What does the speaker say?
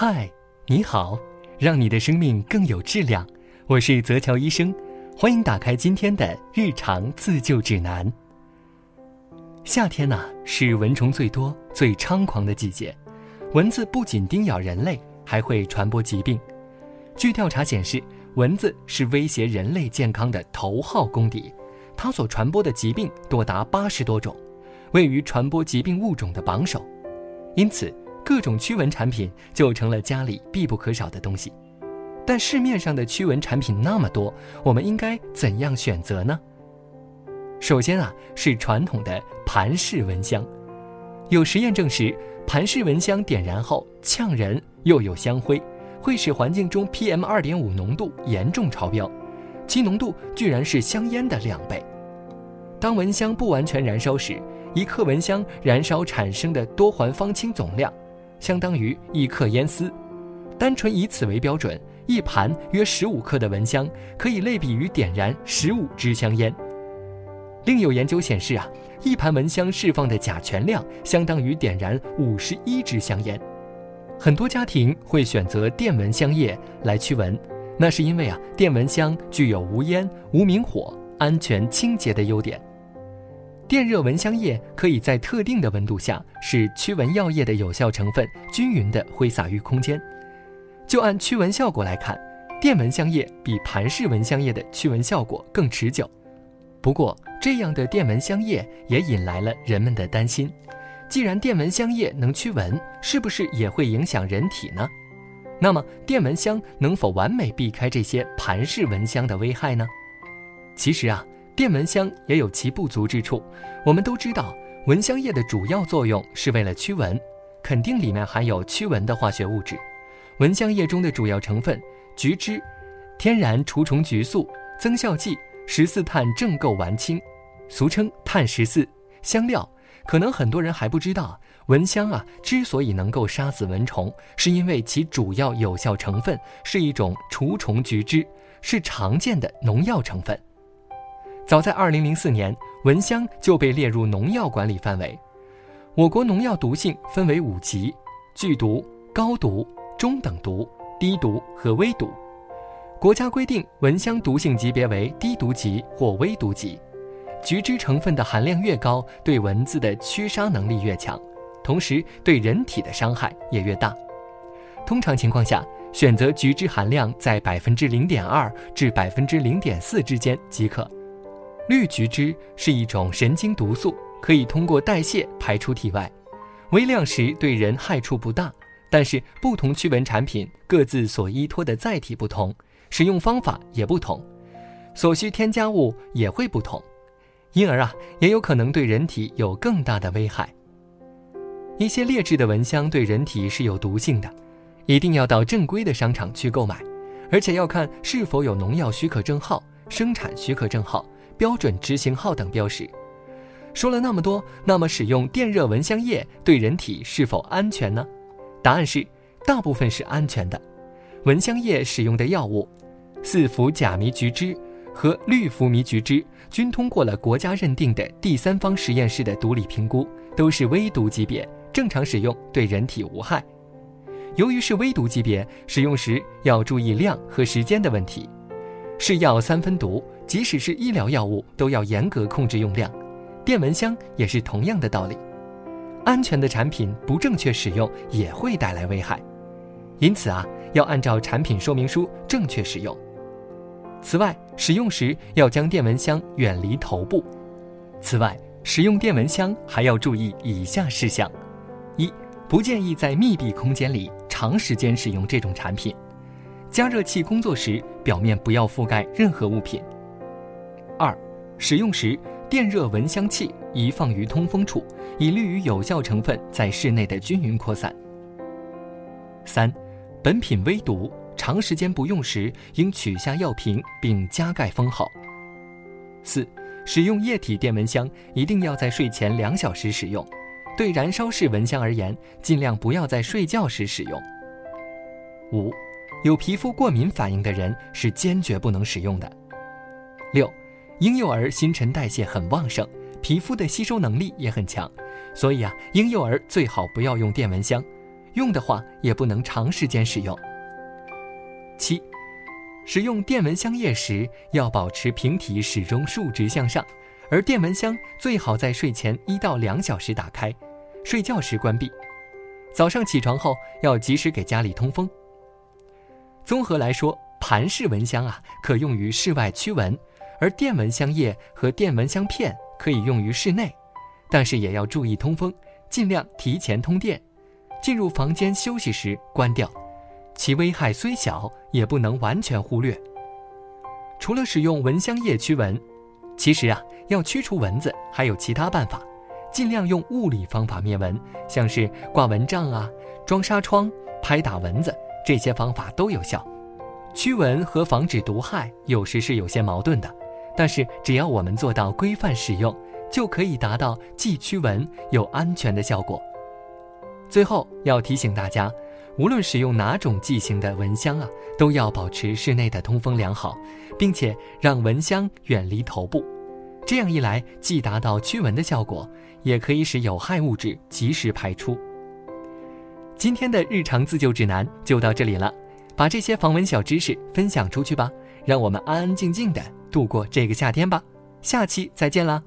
嗨，你好，让你的生命更有质量。我是泽乔医生，欢迎打开今天的日常自救指南。夏天呐，是蚊虫最多、最猖狂的季节。蚊子不仅叮咬人类，还会传播疾病。据调查显示，蚊子是威胁人类健康的头号公敌，它所传播的疾病多达八十多种，位于传播疾病物种的榜首。因此，各种驱蚊产品就成了家里必不可少的东西。但市面上的驱蚊产品那么多，我们应该怎样选择呢？首先啊，是传统的盘式蚊香。有实验证实，盘式蚊香点燃后呛人又有香灰，会使环境中 PM 二点五浓度严重超标，其浓度居然是香烟的两倍。当蚊香不完全燃烧时，一克蚊香燃烧产生的多环芳烃总量，相当于一克烟丝。单纯以此为标准，一盘约十五克的蚊香可以类比于点燃十五支香烟。另有研究显示啊，一盘蚊香释放的甲醛量相当于点燃五十一支香烟。很多家庭会选择电蚊香液来驱蚊，那是因为啊，电蚊香具有无烟、无明火、安全、清洁的优点。电热蚊香液可以在特定的温度下，使驱蚊药液的有效成分均匀地挥洒于空间。就按驱蚊效果来看，电蚊香液比盘式蚊香液的驱蚊效果更持久。不过，这样的电蚊香液也引来了人们的担心：既然电蚊香液能驱蚊，是不是也会影响人体呢？那么，电蚊香能否完美避开这些盘式蚊香的危害呢？其实啊。电蚊香也有其不足之处。我们都知道，蚊香液的主要作用是为了驱蚊，肯定里面含有驱蚊的化学物质。蚊香液中的主要成分菊酯、天然除虫菊素、增效剂十四碳正构烷烃，俗称碳十四香料。可能很多人还不知道，蚊香啊之所以能够杀死蚊虫，是因为其主要有效成分是一种除虫菊酯，是常见的农药成分。早在2004年，蚊香就被列入农药管理范围。我国农药毒性分为五级：剧毒、高毒、中等毒、低毒和微毒。国家规定蚊香毒性级别为低毒级或微毒级，菊酯成分的含量越高，对蚊子的驱杀能力越强，同时对人体的伤害也越大。通常情况下，选择菊酯含量在百分之零点二至百分之零点四之间即可。绿菊汁是一种神经毒素，可以通过代谢排出体外，微量时对人害处不大。但是不同驱蚊产品各自所依托的载体不同，使用方法也不同，所需添加物也会不同，因而啊，也有可能对人体有更大的危害。一些劣质的蚊香对人体是有毒性的，一定要到正规的商场去购买，而且要看是否有农药许可证号、生产许可证号。标准执行号等标识。说了那么多，那么使用电热蚊香液对人体是否安全呢？答案是，大部分是安全的。蚊香液使用的药物，四氟甲醚菊酯和氯氟醚菊酯均通过了国家认定的第三方实验室的毒理评估，都是微毒级别，正常使用对人体无害。由于是微毒级别，使用时要注意量和时间的问题。是药三分毒。即使是医疗药物，都要严格控制用量。电蚊香也是同样的道理。安全的产品不正确使用也会带来危害，因此啊，要按照产品说明书正确使用。此外，使用时要将电蚊香远离头部。此外，使用电蚊香还要注意以下事项：一、不建议在密闭空间里长时间使用这种产品。加热器工作时，表面不要覆盖任何物品。二，使用时电热蚊香器宜放于通风处，以利于有效成分在室内的均匀扩散。三，本品微毒，长时间不用时应取下药瓶并加盖封好。四，使用液体电蚊香一定要在睡前两小时使用，对燃烧式蚊香而言，尽量不要在睡觉时使用。五，有皮肤过敏反应的人是坚决不能使用的。六。婴幼儿新陈代谢很旺盛，皮肤的吸收能力也很强，所以啊，婴幼儿最好不要用电蚊香，用的话也不能长时间使用。七，使用电蚊香液时要保持瓶体始终竖直向上，而电蚊香最好在睡前一到两小时打开，睡觉时关闭。早上起床后要及时给家里通风。综合来说，盘式蚊香啊可用于室外驱蚊，而电蚊香液和电蚊香片可以用于室内，但是也要注意通风，尽量提前通电。进入房间休息时关掉。其危害虽小，也不能完全忽略。除了使用蚊香液驱蚊，其实啊，要驱除蚊子还有其他办法，尽量用物理方法灭蚊，像是挂蚊帐啊、装纱窗、拍打蚊子，这些方法都有效。驱蚊和防止毒害有时是有些矛盾的，但是只要我们做到规范使用，就可以达到既驱蚊又安全的效果。最后要提醒大家。无论使用哪种剂型的蚊香啊，都要保持室内的通风良好，并且让蚊香远离头部。这样一来，既达到驱蚊的效果，也可以使有害物质及时排出。今天的日常自救指南就到这里了，把这些防蚊小知识分享出去吧，让我们安安静静的度过这个夏天吧。下期再见啦！